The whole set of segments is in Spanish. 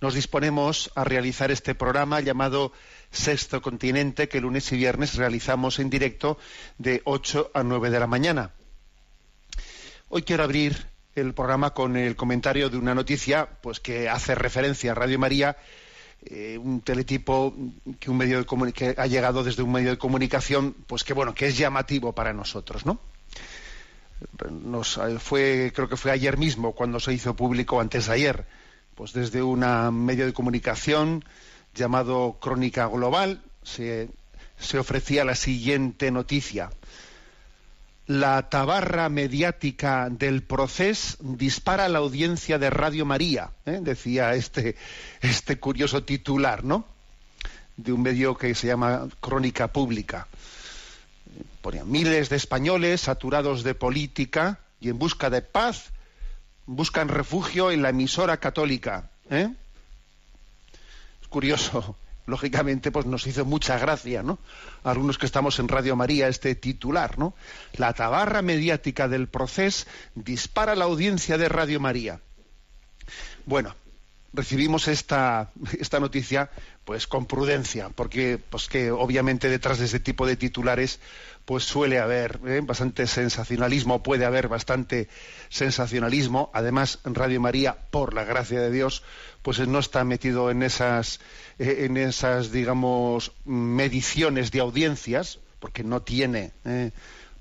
nos disponemos a realizar este programa llamado Sexto Continente, que lunes y viernes realizamos en directo de 8 a 9 de la mañana. Hoy quiero abrir el programa con el comentario de una noticia pues que hace referencia a Radio María, eh, un teletipo que un medio de que ha llegado desde un medio de comunicación, pues que bueno, que es llamativo para nosotros, ¿no? eh, fue creo que fue ayer mismo cuando se hizo público antes de ayer pues desde un medio de comunicación llamado Crónica Global se, ofrecía la siguiente noticia. La tabarra mediática del proceso dispara la audiencia de Radio María ¿eh? decía este este curioso titular no de un medio que se llama Crónica Pública. Ponía miles de españoles saturados de política y en busca de paz buscan refugio en la emisora católica. ¿eh? Es curioso, lógicamente, pues nos hizo mucha gracia, ¿no? Algunos que estamos en Radio María este titular, ¿no? La tabarra mediática del proceso dispara la audiencia de Radio María. Bueno, recibimos esta, esta noticia pues con prudencia, porque pues que obviamente detrás de este tipo de titulares pues suele haber ¿eh? bastante sensacionalismo, puede haber bastante sensacionalismo. Además, Radio María, por la gracia de Dios, pues no está metido en esas, eh, en esas, digamos, mediciones de audiencias, porque no tiene eh,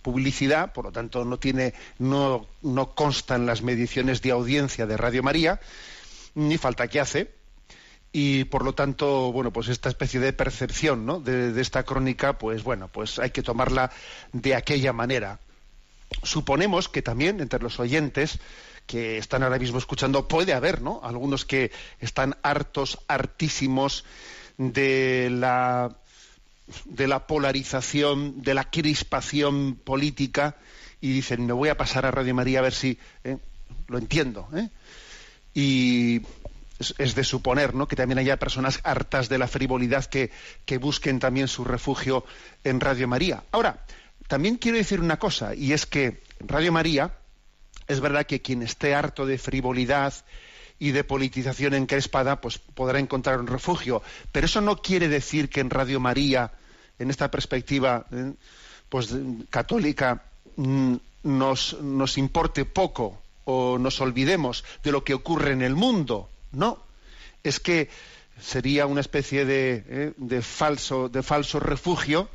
publicidad, por lo tanto no tiene, no, no constan las mediciones de audiencia de Radio María, ni falta que hace, y por lo tanto bueno pues esta especie de percepción ¿no? de, esta crónica pues bueno pues hay que tomarla de aquella manera suponemos que también entre los oyentes que están ahora mismo escuchando puede haber no algunos que están hartos hartísimos de la de la polarización de la crispación política y dicen me voy a pasar a Radio María a ver si ¿eh? lo entiendo ¿eh? Y es de suponer ¿no? que también haya personas hartas de la frivolidad que, que, busquen también su refugio en Radio María. Ahora, también quiero decir una cosa, y es que Radio María, es verdad que quien esté harto de frivolidad y de politización encrespada, pues podrá encontrar un refugio. Pero eso no quiere decir que en Radio María, en esta perspectiva ¿eh? pues, católica, nos, nos importe poco o nos olvidemos de lo que ocurre en el mundo. No, es que sería una especie de, eh, de, falso, de falso refugio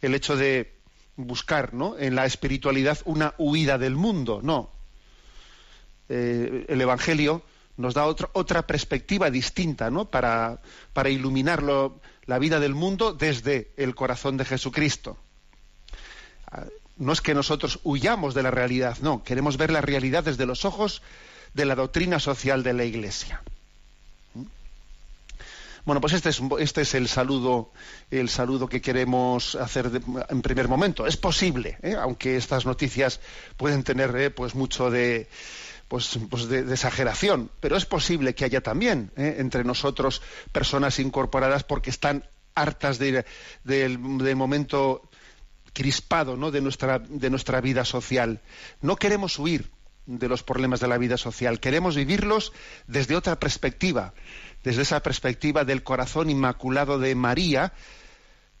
el hecho de buscar ¿no? en la espiritualidad una huida del mundo. No. Eh, el Evangelio nos da otra, otra perspectiva distinta ¿no? para, para iluminarlo, la vida del mundo desde el corazón de Jesucristo. No es que nosotros huyamos de la realidad, no, queremos ver la realidad desde los ojos de la doctrina social de la Iglesia. Bueno, pues este es, este es el saludo, el saludo que queremos hacer en primer momento. Es posible, ¿eh? aunque estas noticias pueden tener eh, pues mucho de, pues, pues de, exageración, pero es posible que haya también ¿eh? entre nosotros personas incorporadas porque están hartas de, del momento crispado ¿no? de, nuestra, de nuestra vida social. No queremos huir de los problemas de la vida social, queremos vivirlos desde otra perspectiva, desde esa perspectiva del corazón inmaculado de María,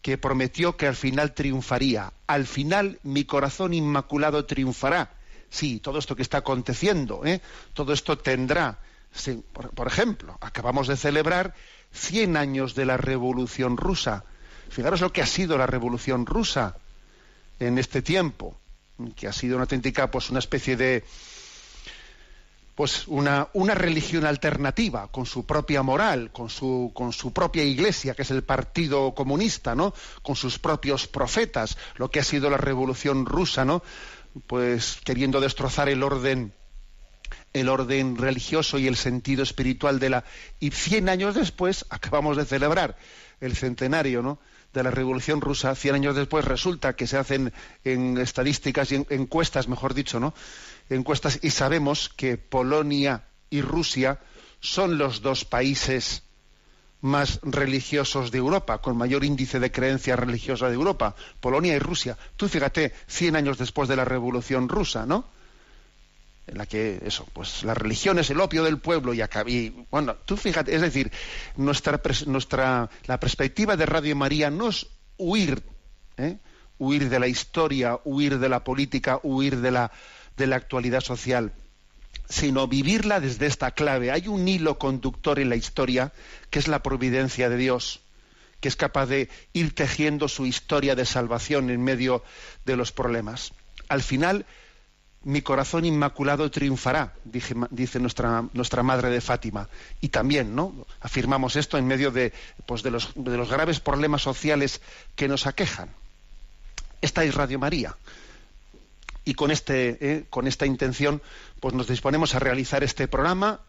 que prometió que al final triunfaría. Al final mi corazón inmaculado triunfará. Sí, todo esto que está aconteciendo, ¿eh? todo esto tendrá por, ejemplo, acabamos de celebrar 100 años de la Revolución Rusa. Fijaros lo que ha sido la Revolución Rusa en este tiempo, que ha sido una auténtica, pues una especie de, pues una, una, religión alternativa, con su propia moral, con su, con su propia iglesia, que es el Partido Comunista, ¿no? Con sus propios profetas, lo que ha sido la revolución rusa, ¿no? Pues queriendo destrozar el orden el orden religioso y el sentido espiritual de la y cien años después acabamos de celebrar el centenario ¿no? de la revolución rusa cien años después resulta que se hacen en estadísticas y en encuestas mejor dicho no encuestas y sabemos que Polonia y Rusia son los dos países más religiosos de Europa, con mayor índice de creencia religiosa de Europa, Polonia y Rusia. Tú fíjate, cien años después de la Revolución Rusa, ¿no? En la que eso, pues la religión es el opio del pueblo y, acabé, bueno, tú fíjate, es decir, nuestra, nuestra la perspectiva de Radio María no es huir, ¿eh? huir de la historia, huir de la política, huir de la de la actualidad social, sino vivirla desde esta clave. Hay un hilo conductor en la historia que es la providencia de Dios, que es capaz de ir tejiendo su historia de salvación en medio de los problemas. Al final, mi corazón inmaculado triunfará, dice nuestra, nuestra madre de Fátima. Y también, ¿no? Afirmamos esto en medio de, pues de, los, de los graves problemas sociales que nos aquejan. Esta es Radio María y con, este, eh, con esta intención pues nos disponemos a realizar este programa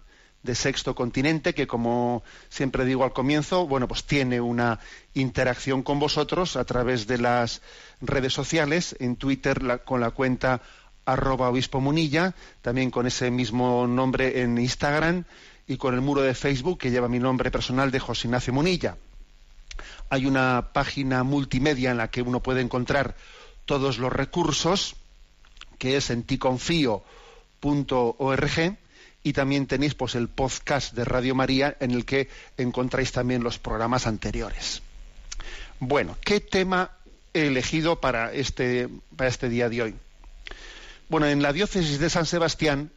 de Sexto Continente que como siempre digo al comienzo bueno pues tiene una interacción con vosotros a través de las redes sociales en Twitter con la cuenta arroba obispo munilla también con ese mismo nombre en Instagram y con el muro de Facebook que lleva mi nombre personal de José Ignacio Munilla hay una página multimedia en la que uno puede encontrar todos los recursos que es en ticonfío.org y también tenéis pues el podcast de Radio María en el que encontráis también los programas anteriores. Bueno, ¿qué tema he elegido para este, para este día de hoy? Bueno, en la diócesis de San Sebastián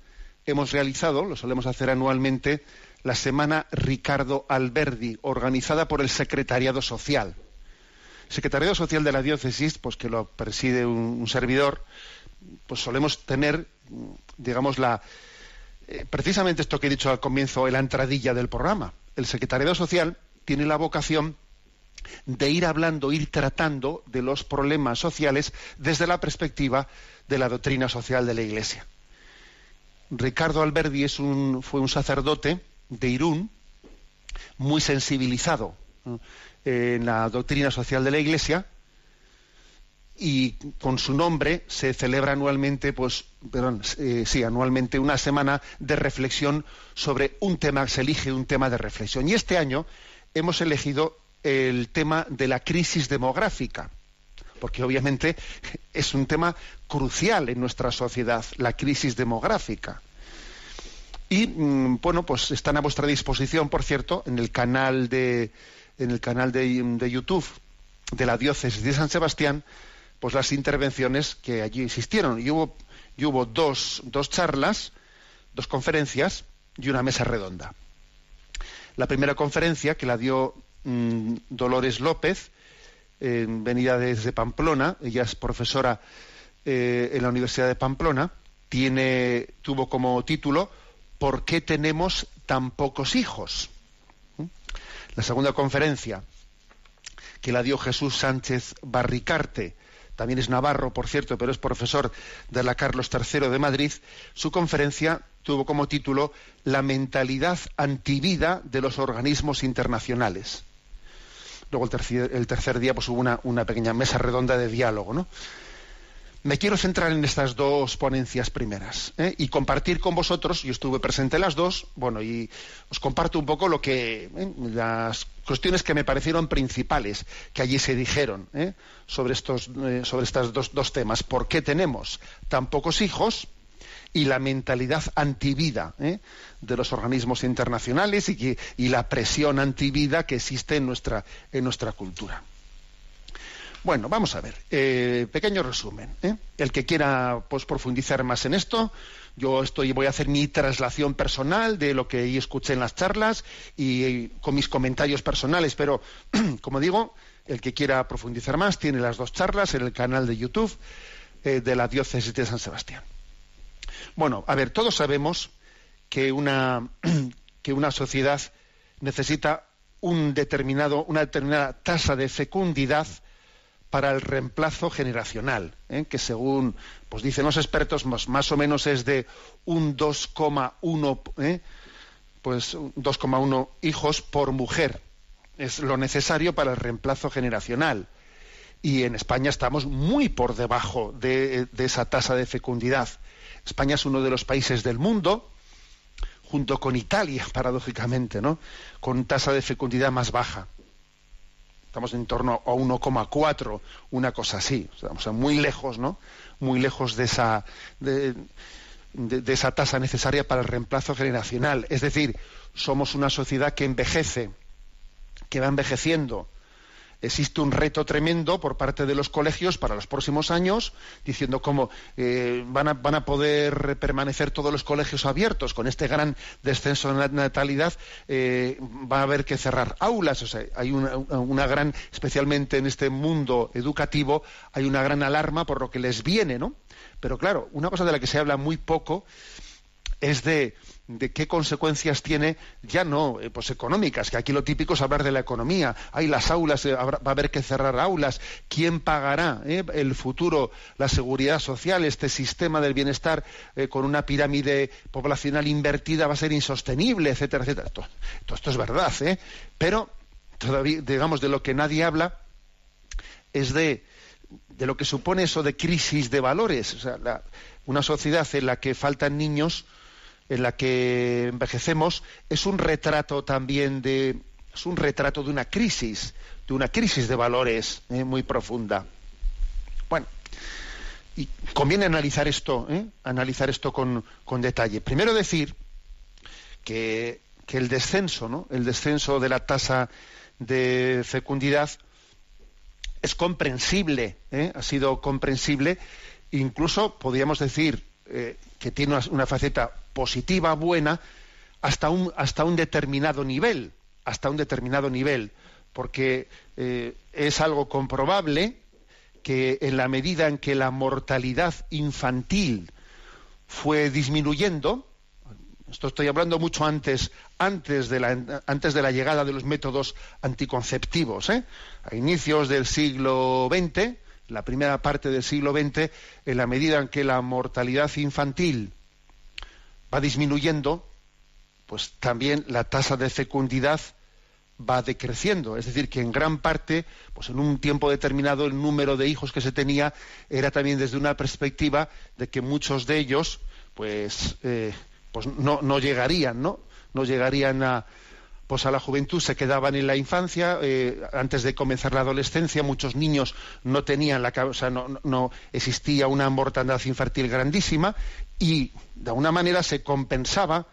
hemos realizado, lo solemos hacer anualmente, la semana Ricardo Alberdi, organizada por el Secretariado Social. Secretariado Social de la diócesis, pues que lo preside un servidor, pues solemos tener, digamos, la, eh, precisamente esto que he dicho al comienzo, la entradilla del programa. El secretariado social tiene la vocación de ir hablando, ir tratando de los problemas sociales desde la perspectiva de la doctrina social de la Iglesia. Ricardo Alberdi fue un sacerdote de Irún, muy sensibilizado en la doctrina social de la Iglesia, y con su nombre se celebra anualmente, pues, perdón, eh, sí, anualmente una semana de reflexión sobre un tema, se elige un tema de reflexión. Y este año hemos elegido el tema de la crisis demográfica, porque obviamente es un tema crucial en nuestra sociedad, la crisis demográfica. Y mm, bueno, pues están a vuestra disposición, por cierto, en el canal de en el canal de, de YouTube de la diócesis de San Sebastián, pues las intervenciones que allí existieron. Y hubo, hubo dos, dos charlas, dos conferencias y una mesa redonda. La primera conferencia, que la dio mm, Dolores López, venida desde Pamplona, ella es profesora eh, en la Universidad de Pamplona, tiene, tuvo como título ¿Por qué tenemos tan pocos hijos? ¿Mm? La segunda conferencia, que la dio Jesús Sánchez Barricarte, también es navarro, por cierto, pero es profesor de la Carlos III de Madrid, su conferencia tuvo como título La mentalidad antivida de los organismos internacionales. Luego el tercer, día pues, hubo una, una, pequeña mesa redonda de diálogo, ¿no? Me quiero centrar en estas dos ponencias primeras ¿eh? y compartir con vosotros, yo estuve presente en las dos, bueno, y os comparto un poco lo que, ¿eh? las cuestiones que me parecieron principales que allí se dijeron ¿eh? sobre estos, sobre estos dos, dos, temas. ¿Por qué tenemos tan pocos hijos? Y la mentalidad antivida de los organismos internacionales y, que, y la presión antivida que existe en nuestra, en nuestra cultura. Bueno, vamos a ver. Eh, pequeño resumen. ¿eh? El que quiera pues, profundizar más en esto, yo estoy, voy a hacer mi traslación personal de lo que escuché en las charlas y, con mis comentarios personales, pero como digo, el que quiera profundizar más tiene las dos charlas en el canal de YouTube eh, de la diócesis de San Sebastián. Bueno, a ver, todos sabemos que una, que una sociedad necesita un determinado, una determinada tasa de fecundidad para el reemplazo generacional, ¿eh? que según pues dicen los expertos más, o menos es de un 2,1 ¿eh? pues 2,1 hijos por mujer. Es lo necesario para el reemplazo generacional. Y en España estamos muy por debajo de, esa tasa de fecundidad. España es uno de los países del mundo junto con Italia, paradójicamente, ¿no? Con tasa de fecundidad más baja. Estamos en torno a 1,4, una cosa así. Estamos muy lejos, ¿no? Muy lejos de esa, de esa tasa necesaria para el reemplazo generacional. Es decir, somos una sociedad que envejece, que va envejeciendo, existe un reto tremendo por parte de los colegios para los próximos años, diciendo cómo eh, van, a, poder permanecer todos los colegios abiertos con este gran descenso de natalidad, eh, va a haber que cerrar aulas. O sea, hay una, una, gran, especialmente en este mundo educativo, hay una gran alarma por lo que les viene, ¿no? Pero claro, una cosa de la que se habla muy poco es de de qué consecuencias tiene, ya no eh, pues económicas, que aquí lo típico es hablar de la economía. Hay las aulas, eh, va a haber que cerrar aulas. ¿Quién pagará eh, el futuro, la seguridad social, este sistema del bienestar con una pirámide poblacional invertida va a ser insostenible, etcétera, etcétera? Todo, esto es verdad, pero todavía, digamos, de lo que nadie habla es de, de lo que supone eso de crisis de valores. O sea, una sociedad en la que faltan niños en la que envejecemos es un retrato también de es un retrato de una crisis, de una crisis de valores eh, muy profunda. Bueno, y conviene analizar esto, eh, analizar esto con, detalle. Primero decir que, el descenso, ¿no? el descenso de la tasa de fecundidad es comprensible, eh, ha sido comprensible, incluso podríamos decir que tiene una, faceta positiva, buena, hasta un, hasta un determinado nivel, hasta un determinado nivel, porque eh, es algo comprobable que en la medida en que la mortalidad infantil fue disminuyendo, esto estoy hablando mucho antes, antes de la, antes de la llegada de los métodos anticonceptivos, ¿eh? a inicios del siglo XX, la primera parte del siglo XX, en la medida en que la mortalidad infantil va disminuyendo, pues también la tasa de fecundidad va decreciendo. Es decir, que en gran parte, pues en un tiempo determinado, el número de hijos que se tenía era también desde una perspectiva de que muchos de ellos, pues, eh, pues no, no llegarían, ¿no? No llegarían a, pues a la juventud se quedaban en la infancia, eh, antes de comenzar la adolescencia muchos niños no tenían la o sea, no, no, existía una mortandad infantil grandísima y de alguna manera se compensaba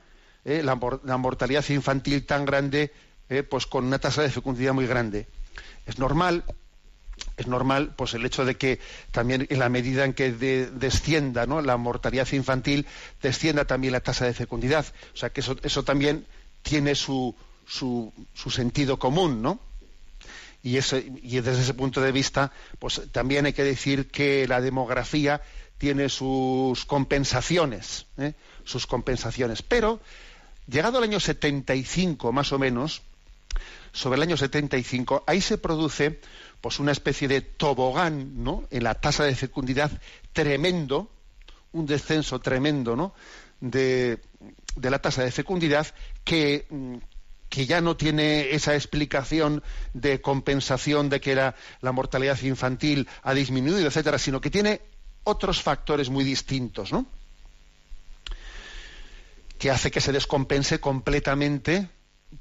eh, la, mortalidad infantil tan grande eh, pues con una tasa de fecundidad muy grande. Es normal, es normal pues el hecho de que también en la medida en que descienda ¿no? la mortalidad infantil, descienda también la tasa de fecundidad. O sea que eso también tiene su, su, sentido común, ¿no? Y, y desde ese punto de vista, pues también hay que decir que la demografía tiene sus compensaciones, ¿eh? sus compensaciones. Pero, llegado al año 75, más o menos, sobre el año 75, ahí se produce pues una especie de tobogán, ¿no? En la tasa de fecundidad tremendo, un descenso tremendo, ¿no? De, de la tasa de fecundidad que, que ya no tiene esa explicación de compensación de que la, mortalidad infantil ha disminuido, etcétera, sino que tiene otros factores muy distintos, ¿no? que hace que se descompense completamente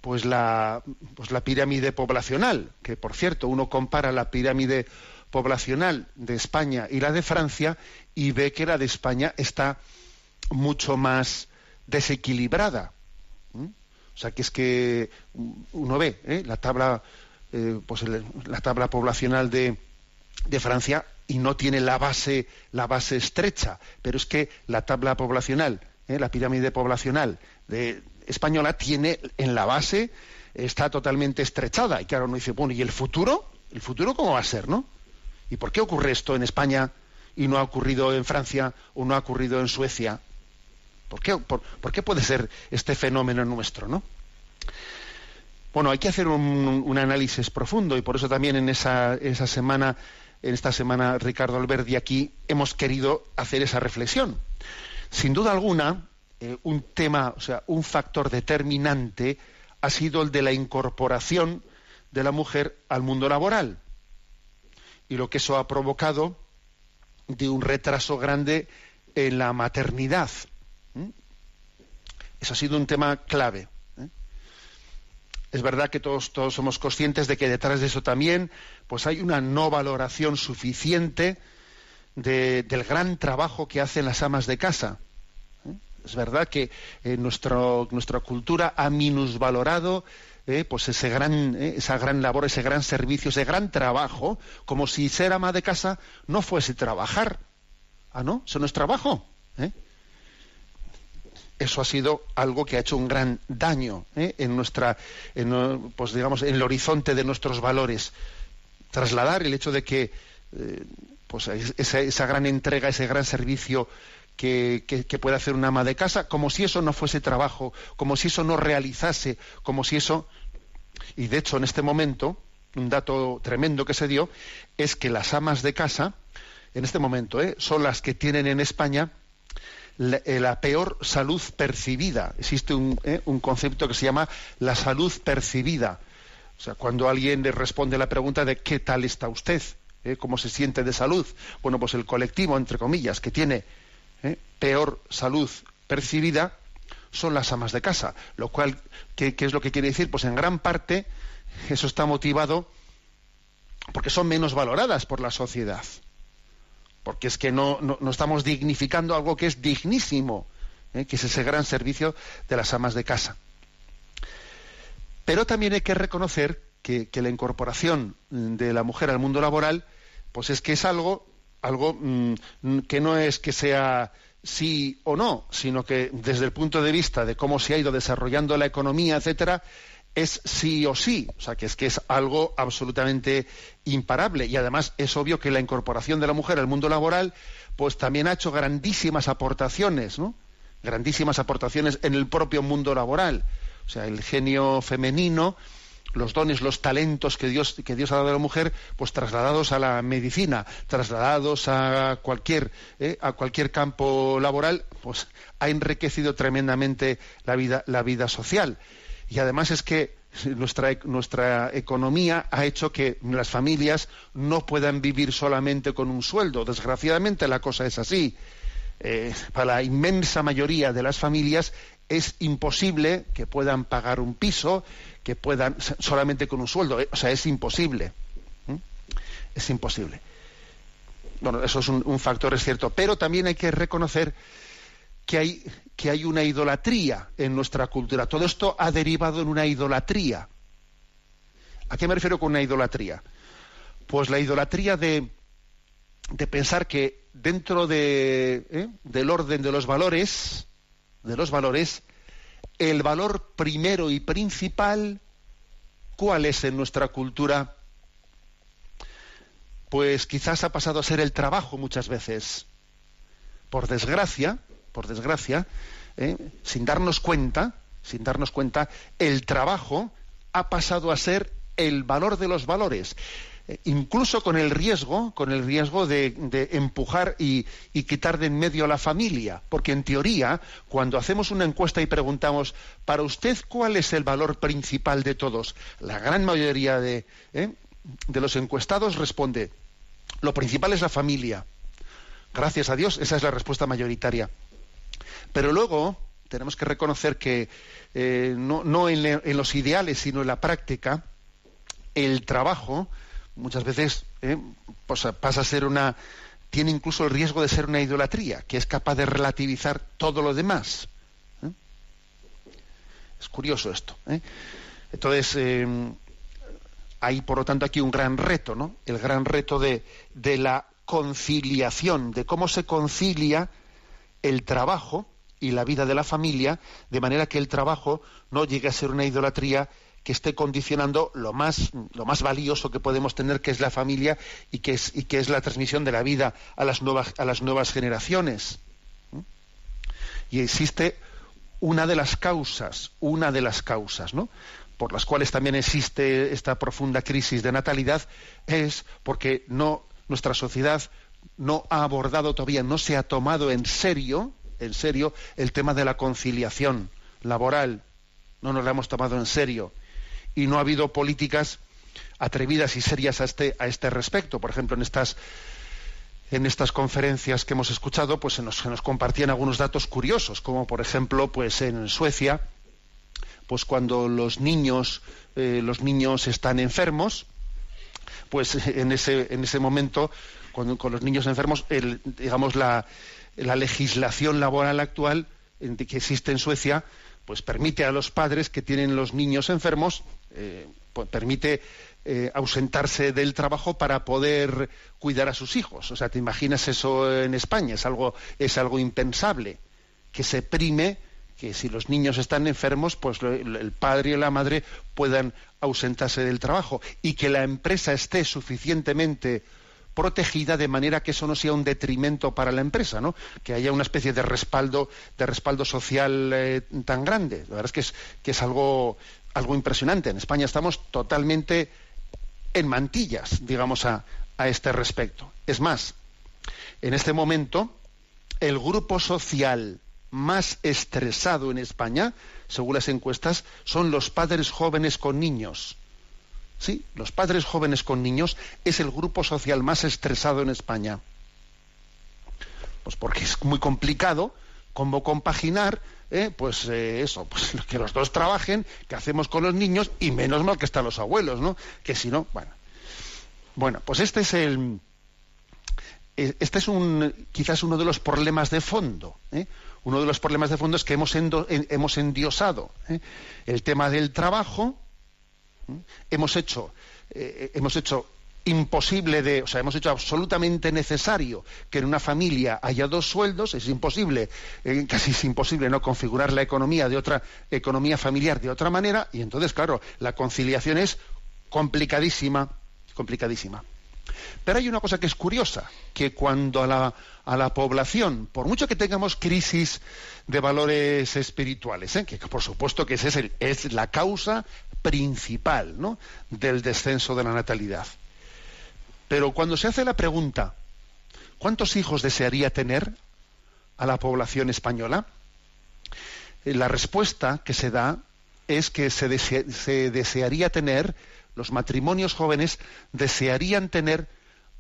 pues la, pues la pirámide poblacional, que por cierto, uno compara la pirámide poblacional de España y la de Francia y ve que la de España está mucho más desequilibrada. O sea, que es que uno ve ¿eh? la tabla, eh, pues la tabla poblacional de, de Francia y no tiene la base, la base estrecha, pero es que la tabla poblacional, ¿eh? la pirámide poblacional de, española tiene en la base, está totalmente estrechada. Y claro, uno dice, bueno, ¿y el futuro? ¿El futuro cómo va a ser, no? ¿Y por qué ocurre esto en España y no ha ocurrido en Francia o no ha ocurrido en Suecia? ¿Por qué, puede ser este fenómeno nuestro, no? Bueno, hay que hacer un, análisis profundo y por eso también en esa, esa semana en esta semana Ricardo Alberdi aquí hemos querido hacer esa reflexión. Sin duda alguna, eh, un tema, o sea, un factor determinante ha sido el de la incorporación de la mujer al mundo laboral y lo que eso ha provocado de un retraso grande en la maternidad. Eso ha sido un tema clave es verdad que todos, todos somos conscientes de que detrás de eso también pues hay una no valoración suficiente del gran trabajo que hacen las amas de casa. ¿eh? Es verdad que eh, nuestra cultura ha minusvalorado eh, pues ese gran, esa gran labor, ese gran servicio, ese gran trabajo, como si ser ama de casa no fuese trabajar. Ah, no, eso no es trabajo eso ha sido algo que ha hecho un gran daño ¿eh? en nuestra, pues digamos, en el horizonte de nuestros valores. Trasladar el hecho de que eh, pues esa, gran entrega, ese gran servicio que, puede hacer una ama de casa, como si eso no fuese trabajo, como si eso no realizase, como si eso. Y de hecho, en este momento, un dato tremendo que se dio es que las amas de casa, en este momento, ¿eh? son las que tienen en España eh, la, peor salud percibida. Existe eh, un, concepto que se llama la salud percibida. O sea, cuando alguien le responde la pregunta de ¿qué tal está usted? ¿Eh? ¿Cómo se siente de salud? Bueno, pues el colectivo, entre comillas, que tiene peor salud percibida son las amas de casa. Lo cual, ¿qué, ¿qué es lo que quiere decir? Pues en gran parte eso está motivado porque son menos valoradas por la sociedad porque es que no, estamos dignificando algo que es dignísimo, ¿eh? que es ese gran servicio de las amas de casa. Pero también hay que reconocer que, la incorporación de la mujer al mundo laboral, pues es que es algo, algo mm, que no es que sea sí o no, sino que desde el punto de vista de cómo se ha ido desarrollando la economía, etcétera, es sí o sí, o sea, que es que es algo absolutamente imparable y además es obvio que la incorporación de la mujer al mundo laboral pues también ha hecho grandísimas aportaciones, ¿no? Grandísimas aportaciones en el propio mundo laboral. O sea, el genio femenino, los dones, los talentos que Dios, que Dios ha dado a la mujer, pues trasladados a la medicina, trasladados a cualquier, ¿eh? a cualquier campo laboral, pues ha enriquecido tremendamente la vida, la vida social. Y además es que nuestra, nuestra economía ha hecho que las familias no puedan vivir solamente con un sueldo. Desgraciadamente la cosa es así. Eh, para la inmensa mayoría de las familias es imposible que puedan pagar un piso, que puedan solamente con un sueldo. Eh, o sea, es imposible. Es imposible. Bueno, eso es un, un factor, es cierto. Pero también hay que reconocer que hay, que hay una idolatría en nuestra cultura. Todo esto ha derivado en una idolatría. ¿A qué me refiero con una idolatría? Pues la idolatría de, de pensar que dentro de, ¿eh? del orden de los valores, de los valores, el valor primero y principal, ¿cuál es en nuestra cultura? Pues quizás ha pasado a ser el trabajo muchas veces. Por desgracia, por desgracia, ¿eh? sin darnos cuenta, sin darnos cuenta, el trabajo ha pasado a ser el valor de los valores eh, incluso con el riesgo, con el riesgo de, empujar y, quitar de en medio a la familia, porque en teoría, cuando hacemos una encuesta y preguntamos, para usted cuál es el valor principal de todos, la gran mayoría de, ¿eh? de los encuestados responde, lo principal es la familia. Gracias a Dios, esa es la respuesta mayoritaria. Pero luego tenemos que reconocer que eh, no, en, los ideales, sino en la práctica, el trabajo muchas veces eh, pues, pasa a ser una tiene incluso el riesgo de ser una idolatría, que es capaz de relativizar todo lo demás. ¿eh? Es curioso esto. Entonces, hay, por lo tanto, aquí un gran reto, ¿no? El gran reto de, de la conciliación, de cómo se concilia el trabajo y la vida de la familia, de manera que el trabajo no llegue a ser una idolatría que esté condicionando lo más, lo más valioso que podemos tener, que es la familia y que es, y que es la transmisión de la vida a las nuevas, a las nuevas generaciones. ¿Mm? Y existe una de las causas, una de las causas, ¿no? por las cuales también existe esta profunda crisis de natalidad, es porque no, nuestra sociedad no ha abordado todavía, no se ha tomado en serio, en serio, el tema de la conciliación laboral. No nos la hemos tomado en serio. Y no ha habido políticas atrevidas y serias a este, a este respecto. Por ejemplo, en estas, en estas conferencias que hemos escuchado, pues se nos, compartían algunos datos curiosos, como por ejemplo, pues en Suecia, pues cuando los niños, eh, los niños están enfermos, pues en ese, en ese momento con, los niños enfermos, digamos, la, legislación laboral actual que existe en Suecia, pues permite a los padres que tienen los niños enfermos, eh, pues permite eh, ausentarse del trabajo para poder cuidar a sus hijos. O sea, ¿te imaginas eso en España? Es algo, es algo impensable, que se prime que si los niños están enfermos, pues el padre y la madre puedan ausentarse del trabajo y que la empresa esté suficientemente protegida de manera que eso no sea un detrimento para la empresa, ¿no? Que haya una especie de respaldo, de respaldo social eh, tan grande. La verdad es que es, algo, impresionante. En España estamos totalmente en mantillas, digamos, a este respecto. Es más, en este momento, el grupo social más estresado en España, según las encuestas, son los padres jóvenes con niños. Sí, los padres jóvenes con niños es el grupo social más estresado en España. Pues porque es muy complicado cómo compaginar, eh, pues eh, eso, pues que los dos trabajen, que hacemos con los niños y menos mal que están los abuelos, ¿no? Que si no, bueno. Bueno, pues este es el, eh, este es un, quizás uno de los problemas de fondo. Uno de los problemas de fondo es que hemos, hemos endiosado el tema del trabajo, hemos hecho, eh, hemos hecho imposible de, o sea, hemos hecho absolutamente necesario que en una familia haya dos sueldos, es imposible, eh, casi es imposible no configurar la economía de otra economía familiar de otra manera. Y entonces claro, la conciliación es complicadísima, complicadísima. Pero hay una cosa que es curiosa, que cuando a la, a la población, por mucho que tengamos crisis de valores espirituales, ¿eh? que por supuesto que ese es, es la causa principal ¿no? del descenso de la natalidad. Pero cuando se hace la pregunta, ¿cuántos hijos desearía tener a la población española? Eh, la respuesta que se da es que se, se desearía tener, los matrimonios jóvenes desearían tener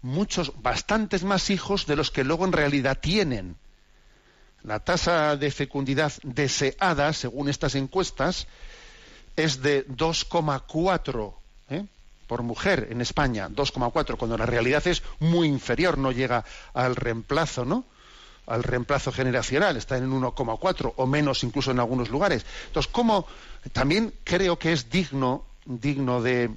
muchos, bastantes más hijos de los que luego en realidad tienen. La tasa de fecundidad deseada, según estas encuestas, es de 2,4 ¿eh? por mujer en España, 2,4, cuando la realidad es muy inferior, no llega al reemplazo, ¿no? Al reemplazo generacional, está en 1,4 o menos incluso en algunos lugares. Entonces, ¿cómo? También creo que es digno, digno de,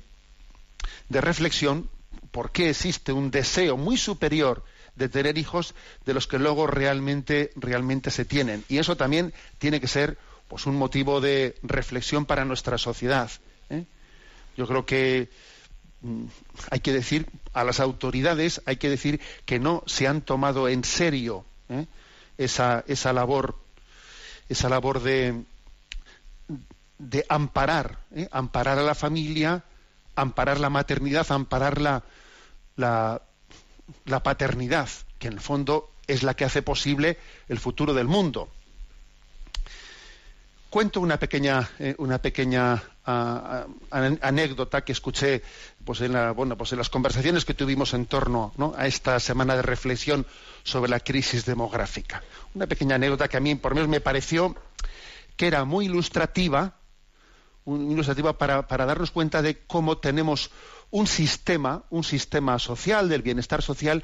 de reflexión por qué existe un deseo muy superior de tener hijos de los que luego realmente, realmente se tienen. Y eso también tiene que ser pues un motivo de reflexión para nuestra sociedad. ¿eh? Yo creo que mm, hay que decir a las autoridades, hay que decir que no se han tomado en serio ¿eh? esa, esa labor, esa labor de, de amparar, ¿eh? amparar a la familia, amparar la maternidad, amparar la, la, paternidad, que en el fondo es la que hace posible el futuro del mundo. Cuento una pequeña, eh, una pequeña anécdota que escuché pues en, la, bueno, pues en las conversaciones que tuvimos en torno a esta semana de reflexión sobre la crisis demográfica. Una pequeña anécdota que a mí, por menos, me pareció que era muy ilustrativa, ilustrativa para, darnos cuenta de cómo tenemos un sistema, un sistema social, del bienestar social,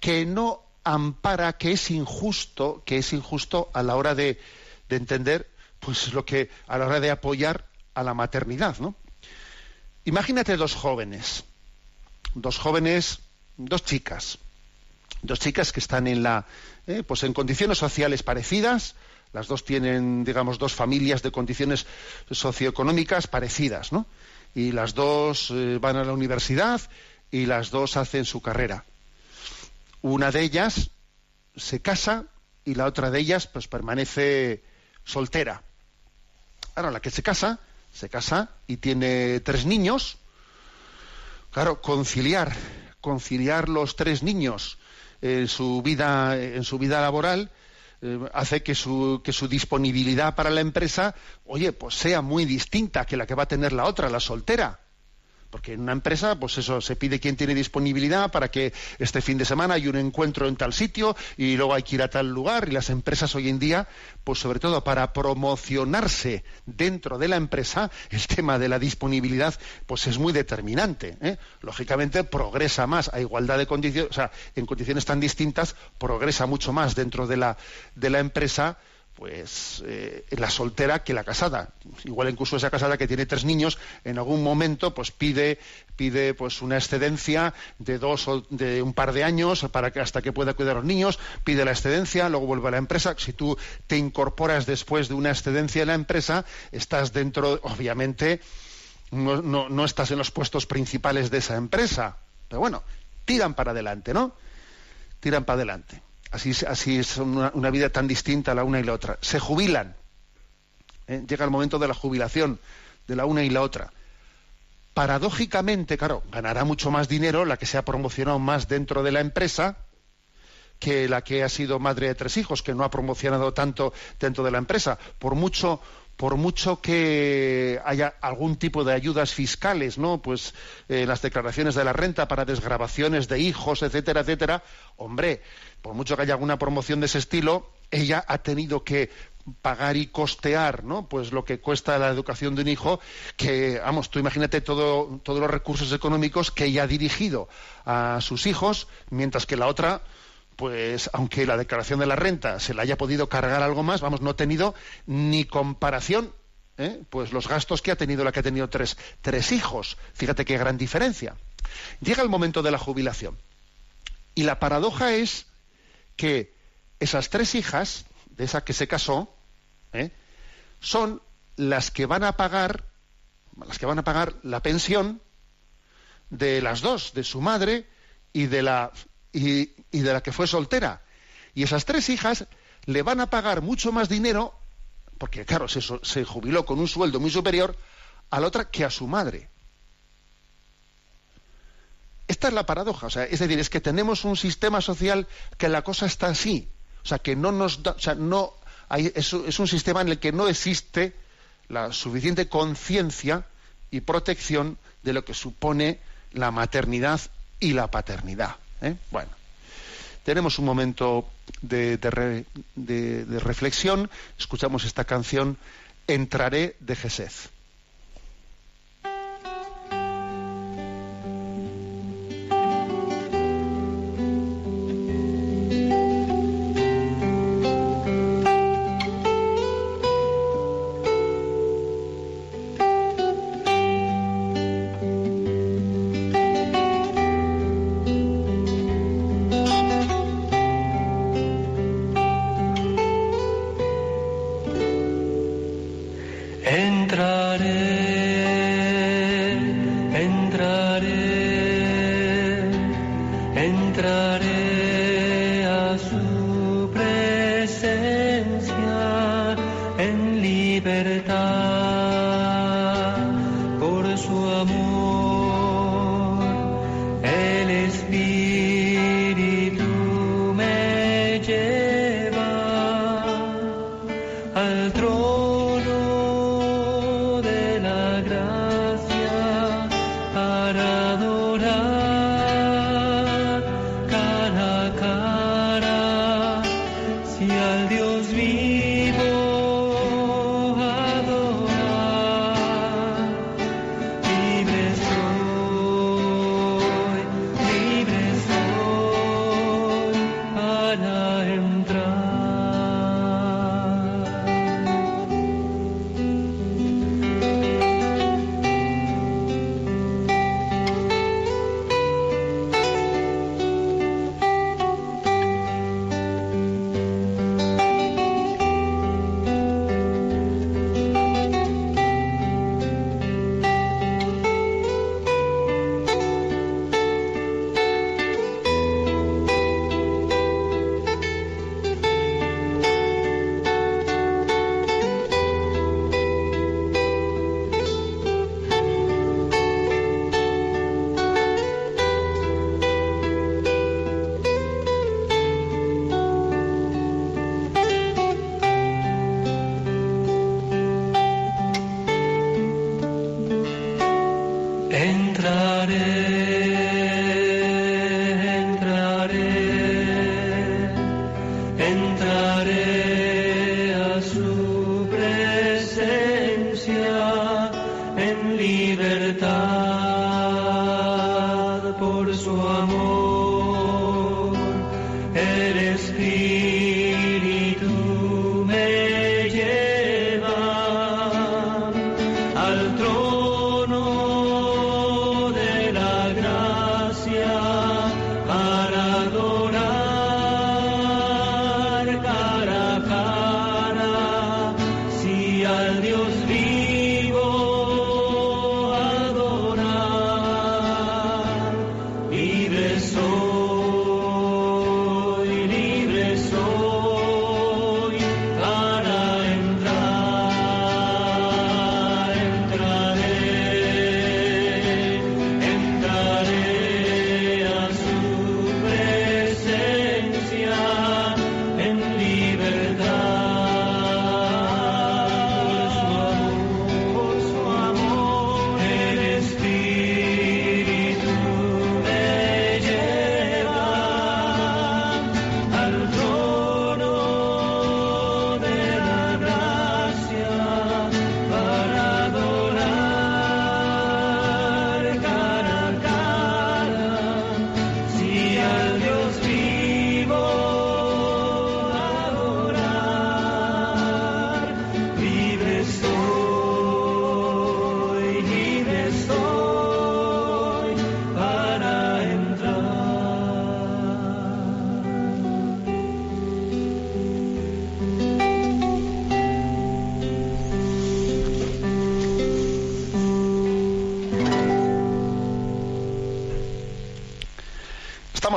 que no ampara, que es injusto, que es injusto a la hora de, de entender pues lo que a la hora de apoyar a la maternidad. Imagínate dos jóvenes, dos jóvenes, dos chicas, dos chicas que están en la, eh, pues en condiciones sociales parecidas, las dos tienen, digamos, dos familias de condiciones socioeconómicas parecidas, ¿no? Y las dos eh, van a la universidad y las dos hacen su carrera. Una de ellas se casa y la otra de ellas pues permanece soltera. Ahora, la que se casa, se casa y tiene tres niños. Claro, conciliar, conciliar los tres niños en su vida, en su vida laboral, eh, hace que su, que su disponibilidad para la empresa, oye, pues sea muy distinta que la que va a tener la otra, la soltera. Porque en una empresa, pues eso, se pide quién tiene disponibilidad para que este fin de semana hay un encuentro en tal sitio y luego hay que ir a tal lugar. Y las empresas hoy en día, pues sobre todo para promocionarse dentro de la empresa, el tema de la disponibilidad, pues es muy determinante. ¿eh? Lógicamente progresa más a igualdad de condiciones, o sea, en condiciones tan distintas, progresa mucho más dentro de la, de la empresa pues eh, la soltera que la casada. Igual incluso esa casada que tiene tres niños, en algún momento pues pide pide pues una excedencia de dos o de un par de años para que hasta que pueda cuidar a los niños, pide la excedencia, luego vuelve a la empresa. Si tú te incorporas después de una excedencia en la empresa, estás dentro, obviamente, no, no, no estás en los puestos principales de esa empresa. Pero bueno, tiran para adelante, ¿no? Tiran para adelante. Así, es una, vida tan distinta la una y la otra. Se jubilan. ¿eh? Llega el momento de la jubilación de la una y la otra. Paradójicamente, claro, ganará mucho más dinero la que se ha promocionado más dentro de la empresa que la que ha sido madre de tres hijos, que no ha promocionado tanto dentro de la empresa. Por mucho, por mucho que haya algún tipo de ayudas fiscales, ¿no? Pues eh, las declaraciones de la renta para desgrabaciones de hijos, etcétera, etcétera. Hombre, por mucho que haya alguna promoción de ese estilo, ella ha tenido que pagar y costear, ¿no? Pues lo que cuesta la educación de un hijo, que, vamos, tú imagínate todo, todos los recursos económicos que ella ha dirigido a sus hijos, mientras que la otra, pues, aunque la declaración de la renta se la haya podido cargar algo más, vamos, no ha tenido ni comparación, ¿eh? pues los gastos que ha tenido la que ha tenido tres, tres hijos. Fíjate qué gran diferencia. Llega el momento de la jubilación. Y la paradoja es que esas tres hijas, de esa que se casó, ¿eh? son las que van a pagar, las que van a pagar la pensión de las dos, de su madre y de la, y, de la que fue soltera. Y esas tres hijas le van a pagar mucho más dinero, porque claro, se, jubiló con un sueldo muy superior, a la otra que a su madre. Esta es la paradoja, o sea, es decir, es que tenemos un sistema social que la cosa está así, o sea, que no nos da, o sea, no hay, es, un sistema en el que no existe la suficiente conciencia y protección de lo que supone la maternidad y la paternidad. ¿Eh? Bueno, tenemos un momento de, reflexión, escuchamos esta canción, Entraré de Jesez.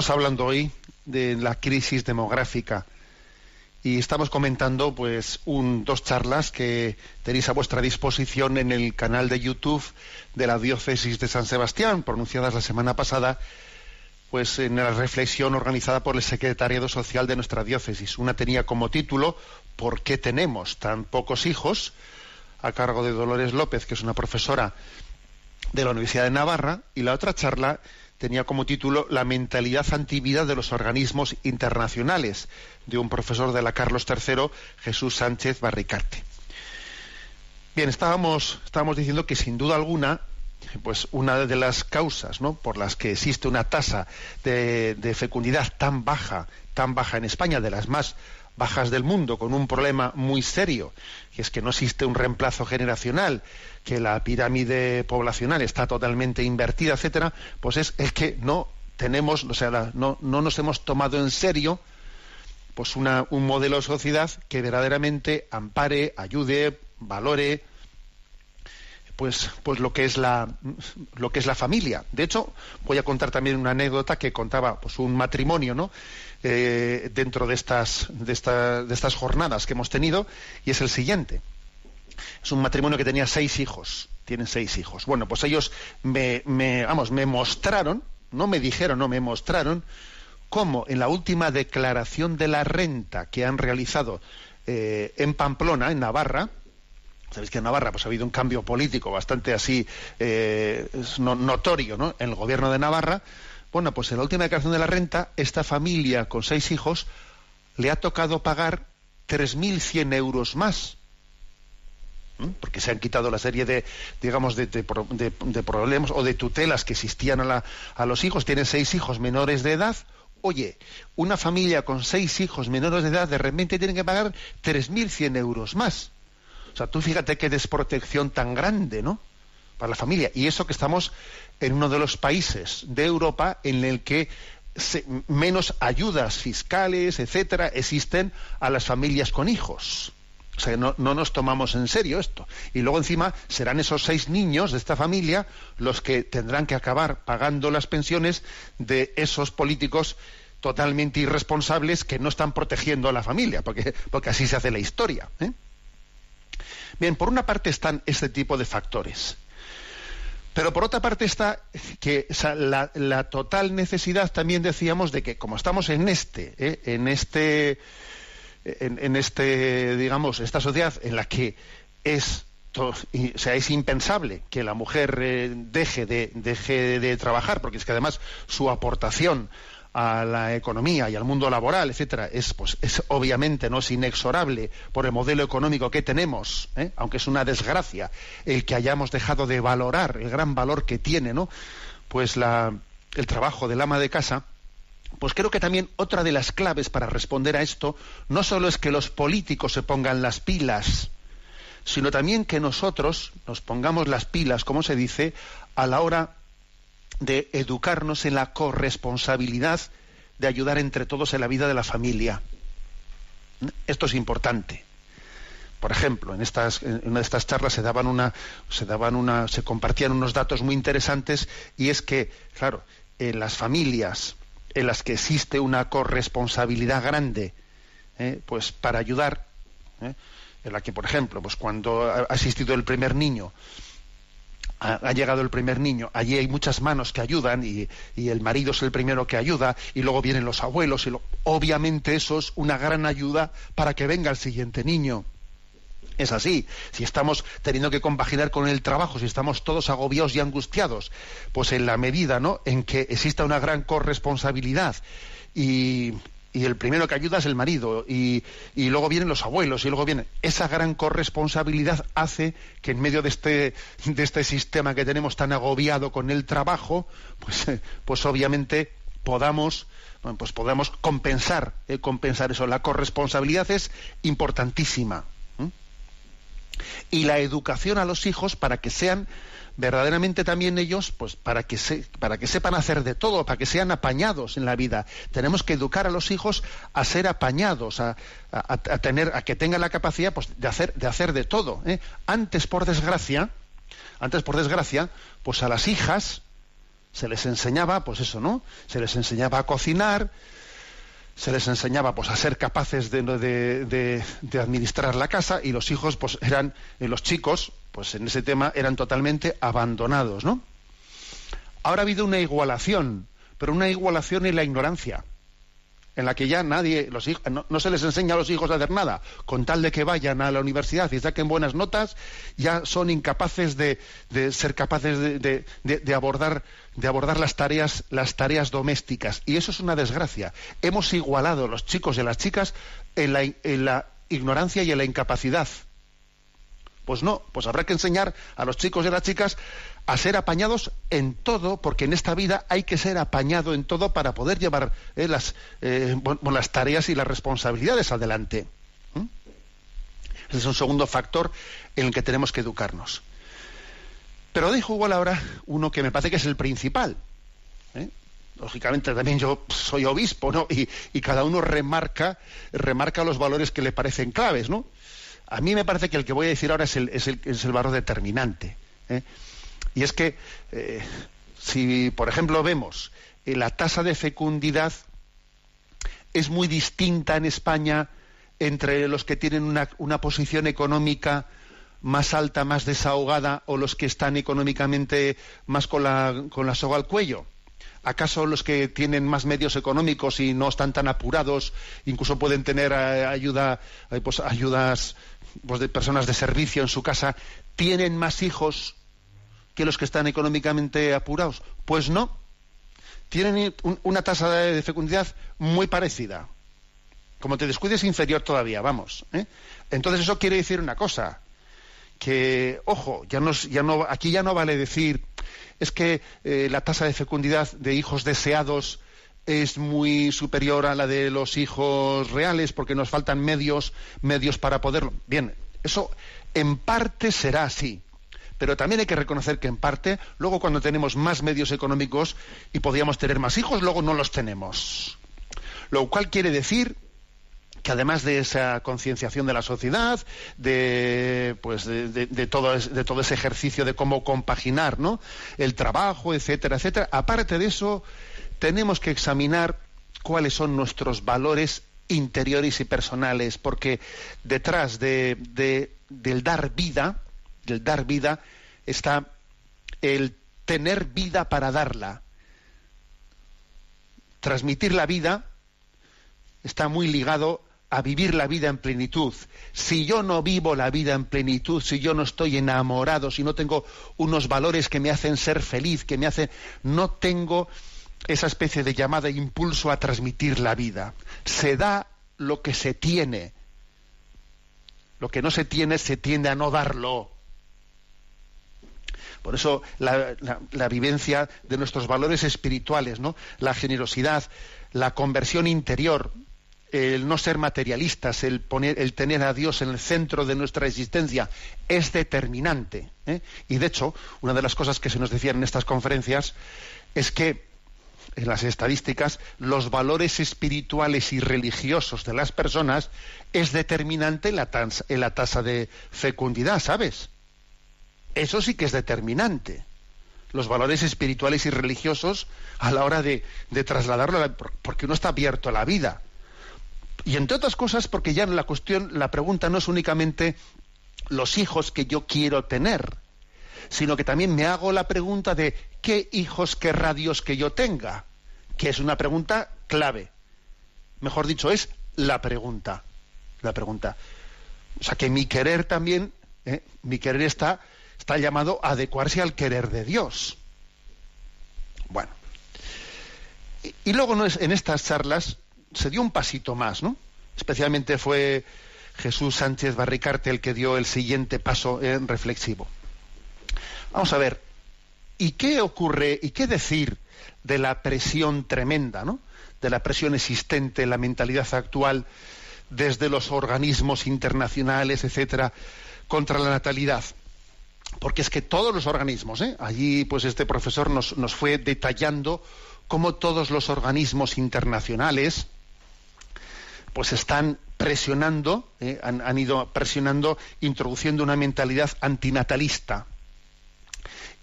Estamos hablando hoy de la crisis demográfica y estamos comentando pues un, dos charlas que tenéis a vuestra disposición en el canal de YouTube de la diócesis de San Sebastián, pronunciadas la semana pasada, pues en la reflexión organizada por el secretariado social de nuestra diócesis. Una tenía como título ¿Por qué tenemos tan pocos hijos? a cargo de Dolores López, que es una profesora de la Universidad de Navarra, y la otra charla tenía como título La mentalidad antivida de los organismos internacionales, de un profesor de la Carlos III, Jesús Sánchez Barricarte. Bien, estábamos, estábamos diciendo que sin duda alguna, pues una de las causas ¿no? por las que existe una tasa de, de fecundidad tan baja, tan baja en España, de las más bajas del mundo, con un problema muy serio, que es que no existe un reemplazo generacional, que la pirámide poblacional está totalmente invertida, etcétera, pues es, es que no tenemos, o sea, la- no, no nos hemos tomado en serio pues una, un modelo de sociedad que verdaderamente ampare, ayude, valore pues, pues lo que es la lo que es la familia. De hecho, voy a contar también una anécdota que contaba pues un matrimonio, ¿no? Eh, dentro de estas, de, de estas jornadas que hemos tenido, y es el siguiente. Es un matrimonio que tenía seis hijos, tienen seis hijos. Bueno, pues ellos me, me, vamos, me mostraron, no me dijeron, no me mostraron, cómo en la última declaración de la renta que han realizado eh, en Pamplona, en Navarra, Sabéis que en Navarra pues, ha habido un cambio político bastante así eh, notorio ¿no? en el gobierno de Navarra. Bueno, pues en la última declaración de la renta, esta familia con seis hijos le ha tocado pagar 3.100 euros más. Porque se han quitado la serie de, digamos, de, de pro- de- de problemas o de tutelas que existían a, los hijos. Tienen seis hijos menores de edad. Oye, una familia con seis hijos menores de edad de repente tiene que pagar 3.100 euros más. O sea, tú fíjate qué desprotección tan grande, ¿no? Para la familia. Y eso que estamos en uno de los países de Europa en el que menos ayudas fiscales, etcétera, existen a las familias con hijos. O sea, no, no nos tomamos en serio esto. Y luego encima serán esos seis niños de esta familia los que tendrán que acabar pagando las pensiones de esos políticos totalmente irresponsables que no están protegiendo a la familia, porque, porque así se hace la historia. ¿eh? Bien, por una parte están este tipo de factores. Pero por otra parte está que la, total necesidad también decíamos de que como estamos en este, ¿eh? en este, en, en este, digamos, esta sociedad en la que es, y- impensable que la mujer eh, deje de deje de trabajar, porque es que además su aportación a la economía y al mundo laboral, etcétera, es pues es obviamente no es inexorable por el modelo económico que tenemos, ¿eh? aunque es una desgracia el que hayamos dejado de valorar el gran valor que tiene, ¿no? Pues la, el trabajo del ama de casa. pues creo que también otra de las claves para responder a esto no solo es que los políticos se pongan las pilas, sino también que nosotros nos pongamos las pilas, como se dice, a la hora de educarnos en la corresponsabilidad de ayudar entre todos en la vida de la familia. Esto es importante. Por ejemplo, en, estas, en una de estas charlas se daban una, se daban una, se compartían unos datos muy interesantes y es que, claro, en las familias en las que existe una corresponsabilidad grande, ¿eh? pues para ayudar, ¿eh? en la que, por ejemplo, pues cuando ha asistido el primer niño, ha, llegado el primer niño, allí hay muchas manos que ayudan y, el marido es el primero que ayuda y luego vienen los abuelos y obviamente eso es una gran ayuda para que venga el siguiente niño. Es así. Si estamos teniendo que compaginar con el trabajo, si estamos todos agobiados y angustiados, pues en la medida ¿no? en que exista una gran corresponsabilidad y, y el primero que ayuda es el marido y, y, luego vienen los abuelos y luego viene. Esa gran corresponsabilidad hace que en medio de este de este sistema que tenemos tan agobiado con el trabajo pues pues obviamente podamos pues podamos compensar eh, compensar eso. La corresponsabilidad es importantísima y la educación a los hijos para que sean verdaderamente también ellos, pues para que, se, para que sepan hacer de todo, para que sean apañados en la vida. Tenemos que educar a los hijos a ser apañados, a, tener, a que tengan la capacidad pues, de, hacer, de hacer de todo. ¿eh? Antes, por desgracia, antes, por desgracia, pues a las hijas se les enseñaba, pues eso, ¿no? Se les enseñaba a cocinar, se les enseñaba pues a ser capaces de, de, administrar la casa y los hijos pues eran eh, los chicos pues en ese tema eran totalmente abandonados no ahora ha habido una igualación pero una igualación en la ignorancia en la que ya nadie, los hijos, no, se les enseña a los hijos a hacer nada, con tal de que vayan a la universidad y saquen buenas notas, ya son incapaces de, ser capaces de, abordar, de abordar las tareas, las tareas domésticas. Y eso es una desgracia. Hemos igualado los chicos y las chicas en la, en la ignorancia y en la incapacidad. Pues no, pues habrá que enseñar a los chicos y a las chicas a ser apañados en todo, porque en esta vida hay que ser apañado en todo para poder llevar eh, las, eh, las tareas y las responsabilidades adelante. Ese es un segundo factor en el que tenemos que educarnos. Pero dejo igual ahora uno que me parece que es el principal. ¿eh? Lógicamente también yo soy obispo, ¿no? Y, cada uno remarca, remarca los valores que le parecen claves, ¿no? A mí me parece que el que voy a decir ahora es el, es valor determinante. ¿eh? Y es que, eh, si por ejemplo vemos eh, la tasa de fecundidad es muy distinta en España entre los que tienen una, posición económica más alta, más desahogada, o los que están económicamente más con la, soga al cuello. ¿Acaso los que tienen más medios económicos y no están tan apurados, incluso pueden tener ayuda, pues, ayudas pues, de personas de servicio en su casa, tienen más hijos que los que están económicamente apurados? Pues no. Tienen una tasa de fecundidad muy parecida. Como te descuides, inferior todavía, vamos. ¿eh? Entonces eso quiere decir una cosa, que, ojo, ya ya no, aquí ya no vale decir, es que eh, la tasa de fecundidad de hijos deseados es muy superior a la de los hijos reales porque nos faltan medios, medios para poderlo. Bien, eso en parte será así pero también hay que reconocer que en parte, luego cuando tenemos más medios económicos y podíamos tener más hijos, luego no los tenemos. Lo cual quiere decir que además de esa concienciación de la sociedad, de, pues de, todo, de todo ese ejercicio de cómo compaginar ¿no? el trabajo, etcétera, etcétera, aparte de eso, tenemos que examinar cuáles son nuestros valores interiores y personales, porque detrás de, del dar vida, del dar vida está el tener vida para darla. Transmitir la vida está muy ligado a vivir la vida en plenitud. Si yo no vivo la vida en plenitud, si yo no estoy enamorado, si no tengo unos valores que me hacen ser feliz, que me hacen, no tengo esa especie de llamada impulso a transmitir la vida. Se da lo que se tiene. Lo que no se tiene se tiende a no darlo. Por eso la, vivencia de nuestros valores espirituales, ¿no? La generosidad, la conversión interior, el no ser materialistas, el, poner, el tener a Dios en el centro de nuestra existencia, es determinante. ¿eh? Y de hecho, una de las cosas que se nos decían en estas conferencias es que en las estadísticas, los valores espirituales y religiosos de las personas es determinante en la, en la tasa de fecundidad, ¿sabes? Eso sí que es determinante. Los valores espirituales y religiosos a la hora de, de trasladarlo, porque uno está abierto a la vida. Y entre otras cosas, porque ya la cuestión, la pregunta no es únicamente los hijos que yo quiero tener, sino que también me hago la pregunta de qué hijos querrá Dios que yo tenga, que es una pregunta clave. Mejor dicho, es la pregunta. La pregunta. O sea que mi querer también, ¿eh? mi querer está, está llamado a adecuarse al querer de Dios. Bueno. Y, luego ¿no? en estas charlas se dio un pasito más, ¿no? Especialmente fue Jesús Sánchez Barricarte el que dio el siguiente paso en reflexivo. Vamos a ver, ¿y qué ocurre y qué decir de la presión tremenda, ¿no? De la presión existente en la mentalidad actual desde los organismos internacionales, etcétera, contra la natalidad. Porque es que todos los organismos, ¿eh? allí pues este profesor nos, fue detallando cómo todos los organismos internacionales, pues están presionando, eh, han, ido presionando, introduciendo una mentalidad antinatalista.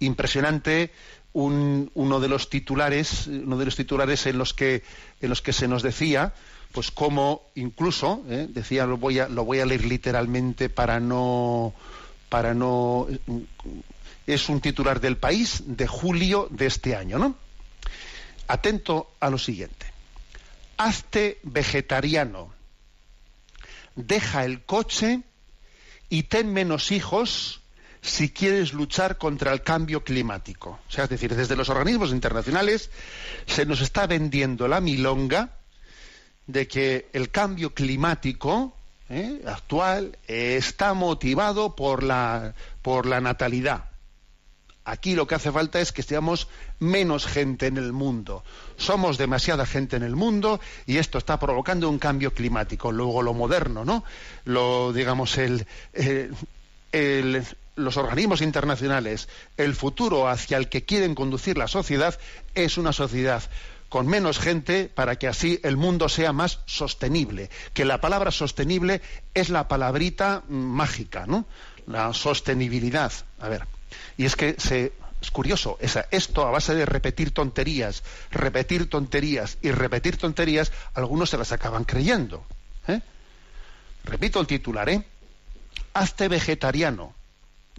Impresionante un, uno de los titulares, uno de los titulares en los que, en los que se nos decía, pues cómo incluso, eh, decía, lo voy, a, lo voy a leer literalmente para no, para no, es un titular del país de julio de este año, ¿no? Atento a lo siguiente hazte vegetariano, deja el coche y ten menos hijos si quieres luchar contra el cambio climático. O sea, es decir, desde los organismos internacionales se nos está vendiendo la milonga de que el cambio climático ¿eh? actual está motivado por la, por la natalidad. Aquí lo que hace falta es que seamos menos gente en el mundo. Somos demasiada gente en el mundo y esto está provocando un cambio climático. Luego lo moderno, ¿no? Lo, digamos, el, el los organismos internacionales, el futuro hacia el que quieren conducir la sociedad es una sociedad con menos gente para que así el mundo sea más sostenible. Que la palabra sostenible es la palabrita mágica, ¿no? La sostenibilidad. A ver. Y es que se, es curioso, esa, esto a base de repetir tonterías, repetir tonterías y repetir tonterías, algunos se las acaban creyendo. ¿eh? Repito el titular, ¿eh? Hazte vegetariano,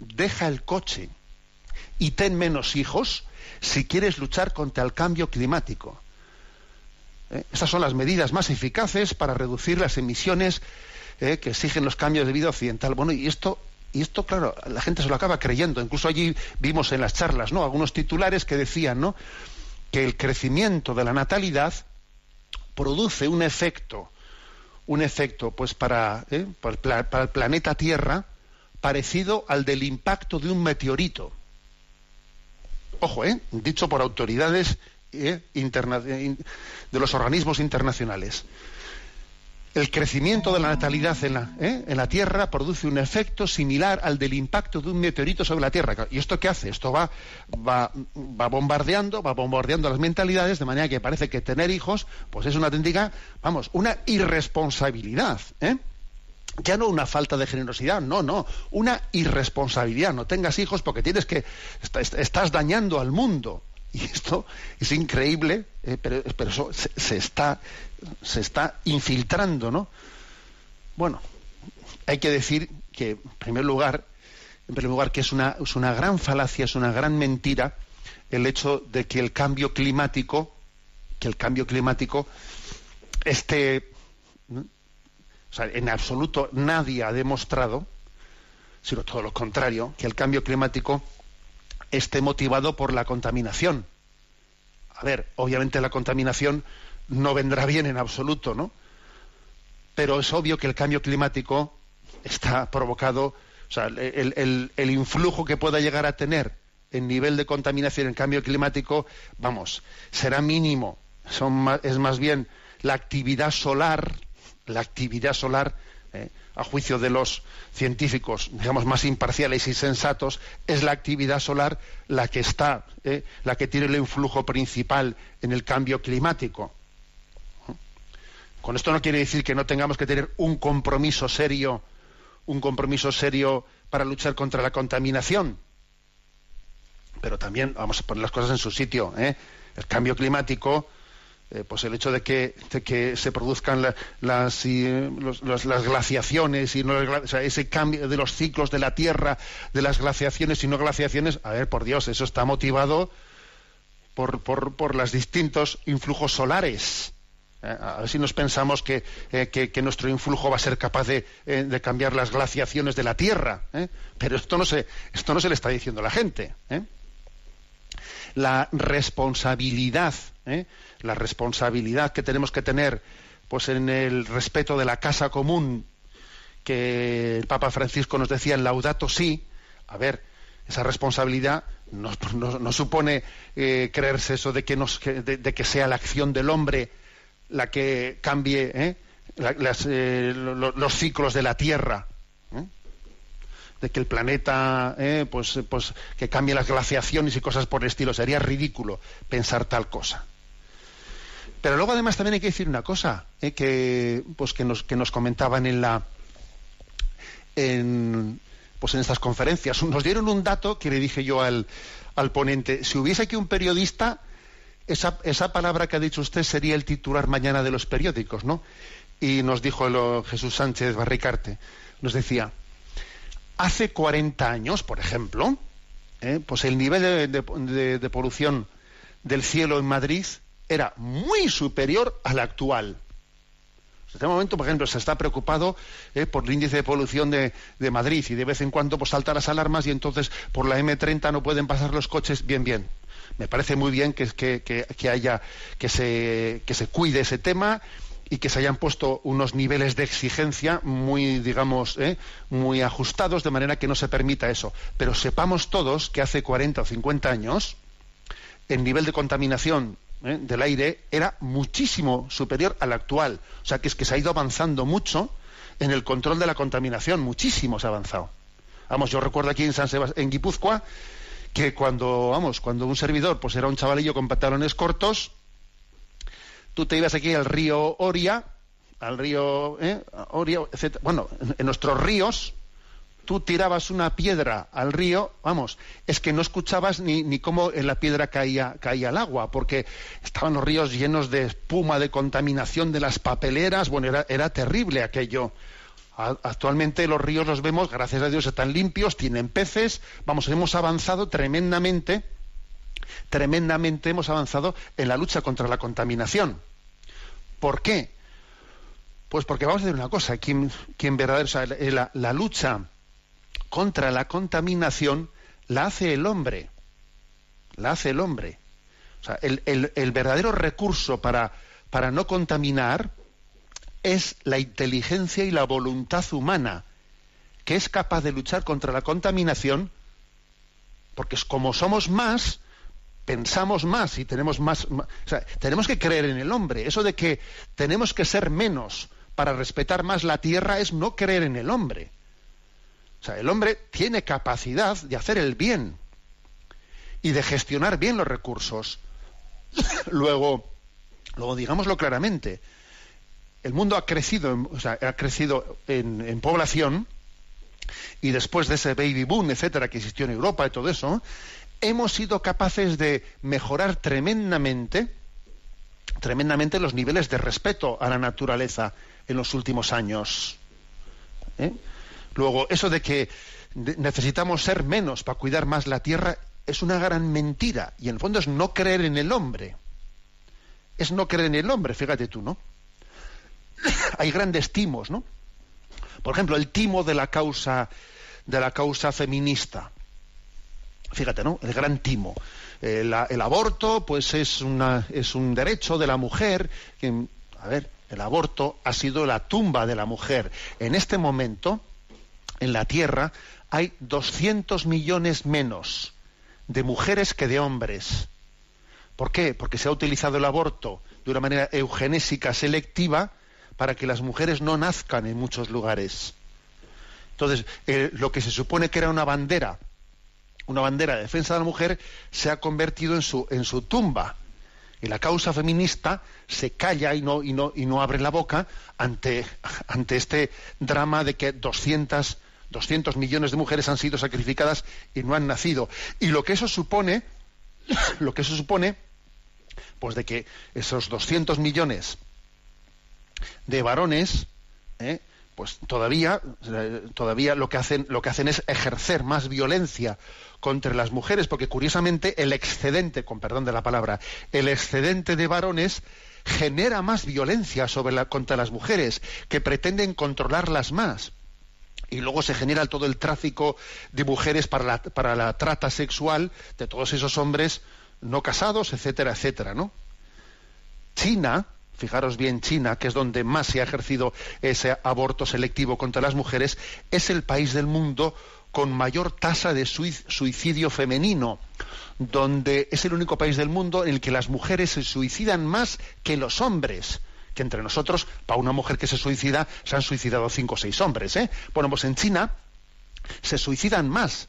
deja el coche y ten menos hijos si quieres luchar contra el cambio climático. ¿Eh? Estas son las medidas más eficaces para reducir las emisiones ¿eh? que exigen los cambios de vida occidental. Bueno, y esto y esto, claro, la gente se lo acaba creyendo. Incluso allí vimos en las charlas, ¿no? Algunos titulares que decían, ¿no? Que el crecimiento de la natalidad produce un efecto, un efecto, pues para, ¿eh? para, el planeta Tierra parecido al del impacto de un meteorito. Ojo, ¿eh? Dicho por autoridades ¿eh? de los organismos internacionales el crecimiento de la natalidad en la, ¿eh? en la, Tierra produce un efecto similar al del impacto de un meteorito sobre la Tierra. ¿Y esto qué hace? Esto va, va, bombardeando, va bombardeando las mentalidades de manera que parece que tener hijos, pues es una auténtica, vamos, una irresponsabilidad. ¿eh? Ya no una falta de generosidad, no, no, una irresponsabilidad. No tengas hijos porque tienes que, estás dañando al mundo. Y esto es increíble, eh, pero, pero eso se, se, está, se está infiltrando, ¿no? Bueno, hay que decir que, en primer lugar, en primer lugar que es una, es una gran falacia, es una gran mentira el hecho de que el cambio climático, que el cambio climático esté. O sea, en absoluto nadie ha demostrado, sino todo lo contrario, que el cambio climático esté motivado por la contaminación. A ver, obviamente la contaminación no vendrá bien en absoluto, ¿no? Pero es obvio que el cambio climático está provocado, o sea, el, el, el influjo que pueda llegar a tener en nivel de contaminación en cambio climático, vamos, será mínimo, son es más bien la actividad solar, la actividad solar, eh, a juicio de los científicos, digamos, más imparciales y sensatos, es la actividad solar la que está, eh, la que tiene el influjo principal en el cambio climático. Con esto no quiere decir que no tengamos que tener un compromiso serio, un compromiso serio para luchar contra la contaminación. Pero también vamos a poner las cosas en su sitio. ¿eh? El cambio climático, eh, pues el hecho de que, se produzcan la- las, eh, los- glaciaciones y no o sea, ese cambio de los ciclos de la Tierra, de las glaciaciones y no glaciaciones, a ver, por Dios, eso está motivado por, por, por los distintos influjos solares. Eh, A ver si nos pensamos que, que- nuestro influjo va a ser capaz de, de cambiar las glaciaciones de la Tierra. Pero esto no, se, esto no se le está diciendo a la gente. La responsabilidad, ¿eh? la responsabilidad que tenemos que tener pues, en el respeto de la casa común que el Papa Francisco nos decía en Laudato Si, a ver, esa responsabilidad no, no- no supone eh, creerse eso de que, nos, de, que sea la acción del hombre la que cambie ¿eh? la- las, eh, lo- lo- los ciclos de la Tierra. de que el planeta, pues, pues, que cambie las glaciaciones y cosas por el estilo. Sería ridículo pensar tal cosa. Pero luego además también hay que decir una cosa, eh, que, pues, que, nos, que nos comentaban en la en, pues en estas conferencias. Nos dieron un dato que le dije yo al, al ponente. Si hubiese aquí un periodista, esa, esa palabra que ha dicho usted sería el titular mañana de los periódicos, ¿no? Y nos dijo el- Jesús Sánchez Barricarte, nos decía, hace 40 años, por ejemplo, ¿eh? pues el nivel de, de- polución del cielo en Madrid era muy superior al actual. En este momento, por ejemplo, se está preocupado eh, por el índice de polución de, Madrid y de vez en cuando pues saltan las alarmas y entonces por la M30 no pueden pasar los coches. Bien, bien. Me parece muy bien que- que haya que se, que se cuide ese tema y que se hayan puesto unos niveles de exigencia muy, digamos, eh, muy ajustados de manera que no se permita eso. Pero sepamos todos que hace 40 o 50 años el nivel de contaminación ¿eh? del aire era muchísimo superior al actual. O sea que es que se ha ido avanzando mucho en el control de la contaminación, muchísimo se ha avanzado. Vamos, yo recuerdo aquí en San Sebas- en Guipúzcoa, que cuando, vamos, cuando un servidor pues era un chavalillo con pantalones cortos, tú te ibas aquí al río Oria, al río ¿eh? Oria, etc. Bueno, en- en nuestros ríos, tú tirabas una piedra al río, vamos, es que no escuchabas ni, ni cómo la piedra caía, caía el agua, porque estaban los ríos llenos de espuma, de contaminación de las papeleras, bueno, era, era terrible aquello. Actualmente los ríos los vemos, gracias a Dios, están limpios, tienen peces, vamos, hemos avanzado tremendamente, tremendamente hemos avanzado en la lucha contra la contaminación. ¿Por qué? Pues porque vamos a decir una cosa, quien, quien verdadero, o sea, la lucha contra la contaminación la hace el hombre. La hace el hombre. O sea, el, el- verdadero recurso para, para no contaminar es la inteligencia y la voluntad humana, que es capaz de luchar contra la contaminación, porque como somos más, pensamos más y tenemos más, ma- o sea, tenemos que creer en el hombre. Eso de que tenemos que ser menos para respetar más la tierra es no creer en el hombre. O sea, el hombre tiene capacidad de hacer el bien y de gestionar bien los recursos. luego, luego digámoslo claramente, el mundo ha crecido, o sea, ha crecido en población y después de ese baby boom, etcétera, que existió en Europa y todo eso, hemos sido capaces de mejorar tremendamente, tremendamente los niveles de respeto a la naturaleza en los últimos años. ¿eh? Luego, eso de que necesitamos ser menos para cuidar más la tierra es una gran mentira y en el fondo es no creer en el hombre. Es no creer en el hombre, fíjate tú, ¿no? Hay grandes timos, ¿no? Por ejemplo, el timo de la causa de la causa feminista. Fíjate, ¿no? El gran timo. Eh, el aborto, pues es una es un derecho de la mujer. a ver, el aborto ha sido la tumba de la mujer. En este momento, en la Tierra, hay 200 millones menos de mujeres que de hombres. ¿Por qué? Porque se ha utilizado el aborto de una manera eugenésica selectiva para que las mujeres no nazcan en muchos lugares. Entonces, eh, lo que se supone que era una bandera, una bandera de defensa de la mujer, se ha convertido en su, en su tumba. Y la causa feminista se calla y no, y no, y no abre la boca ante, ante este drama de que 200, 200 millones de mujeres han sido sacrificadas y no han nacido. Y lo que eso supone, lo que eso supone, pues de que esos 200 millones de varones, ¿eh? pues todavía, todavía lo que hacen, lo que hacen es ejercer más violencia contra las mujeres, porque curiosamente el excedente, con perdón de la palabra, el excedente de varones genera más violencia contra las mujeres, que pretenden controlarlas más. Y luego se genera todo el tráfico de mujeres para la, para la trata sexual de todos esos hombres no casados, etcétera, etcétera, ¿no? China, fijaros bien, China, que es donde más se ha ejercido ese aborto selectivo contra las mujeres, es el país del mundo con mayor tasa de suicidio femenino, donde es el único país del mundo en el que las mujeres se suicidan más que los hombres. Que entre nosotros, para una mujer que se suicida, se han suicidado cinco o seis hombres. ¿eh? Bueno, pues en China se suicidan más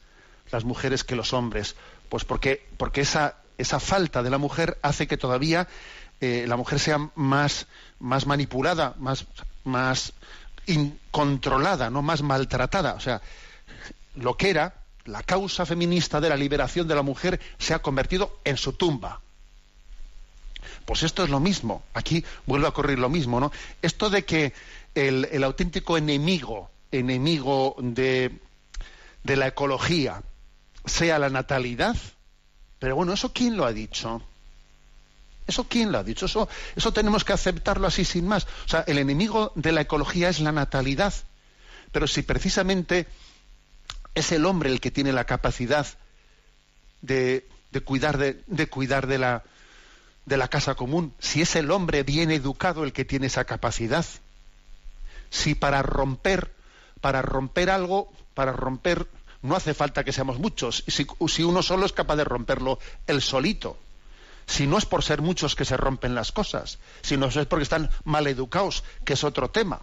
las mujeres que los hombres, pues porque, porque esa, esa falta de la mujer hace que todavía eh, la mujer sea más, más manipulada, más, más incontrolada, no más maltratada. O sea, lo que era la causa feminista de la liberación de la mujer se ha convertido en su tumba. Pues esto es lo mismo. Aquí vuelve a ocurrir lo mismo, ¿no? Esto de que el, auténtico enemigo, enemigo de, la ecología, sea la natalidad. Pero bueno, ¿eso quién lo ha dicho? ¿Eso quién lo ha dicho? Eso, eso tenemos que aceptarlo así sin más. O sea, el enemigo de la ecología es la natalidad. Pero si precisamente es el hombre el que tiene la capacidad de, cuidar, de cuidar de, la, de la casa común, si es el hombre bien educado el que tiene esa capacidad, si para romper, para romper algo, para romper, no hace falta que seamos muchos, si, si uno solo es capaz de romperlo el solito, si no es por ser muchos que se rompen las cosas, si no es porque están mal educados, que es otro tema.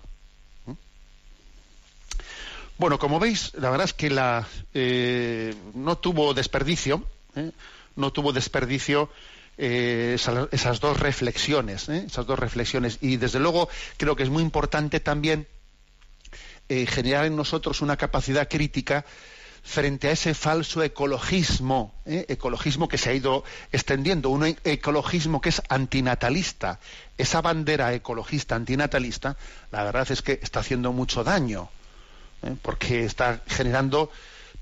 Bueno, como veis, la verdad es que la, eh, no tuvo desperdicio, ¿eh? no tuvo desperdicio eh, esas, dos reflexiones, esas dos reflexiones. Y desde luego creo que es muy importante también generar en nosotros una capacidad crítica frente a ese falso ecologismo, ecologismo que se ha ido extendiendo, un ecologismo que es antinatalista. Esa bandera ecologista antinatalista, la verdad es que está haciendo mucho daño ¿eh? porque está generando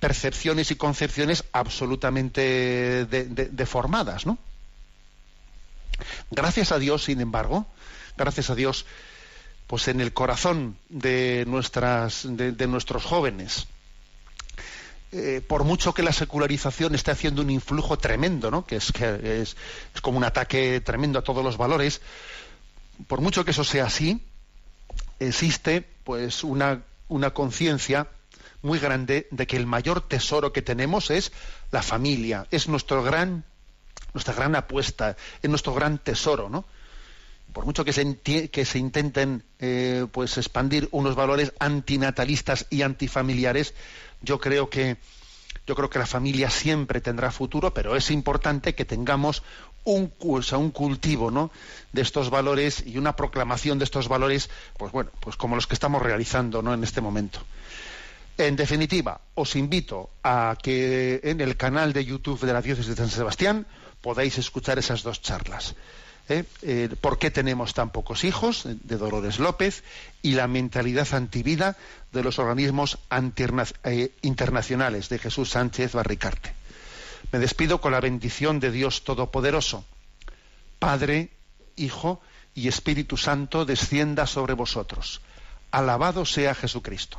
percepciones y concepciones absolutamente deformadas, ¿no? Gracias a Dios, sin embargo, gracias a Dios, pues en el corazón de nuestras, de, nuestros jóvenes, eh, por mucho que la secularización esté haciendo un influjo tremendo, ¿no? que, es, que es, es, como un ataque tremendo a todos los valores, por mucho que eso sea así, existe pues una una conciencia muy grande de que el mayor tesoro que tenemos es la familia, es nuestro gran, nuestra gran apuesta, es nuestro gran tesoro, ¿no? Por mucho que se, que se intenten eh, pues expandir unos valores antinatalistas y antifamiliares, yo creo que yo creo que la familia siempre tendrá futuro, pero es importante que tengamos un, un cultivo ¿no? de estos valores y una proclamación de estos valores, pues bueno, pues como los que estamos realizando ¿no? en este momento. En definitiva, os invito a que en el canal de YouTube de la Diócesis de San Sebastián podáis escuchar esas dos charlas. ¿eh? Eh, ¿Por qué tenemos tan pocos hijos? de Dolores López y la mentalidad antivida de los organismos eh, internacionales de Jesús Sánchez Barricarte. Me despido con la bendición de Dios Todopoderoso. Padre, Hijo y Espíritu Santo descienda sobre vosotros. Alabado sea Jesucristo.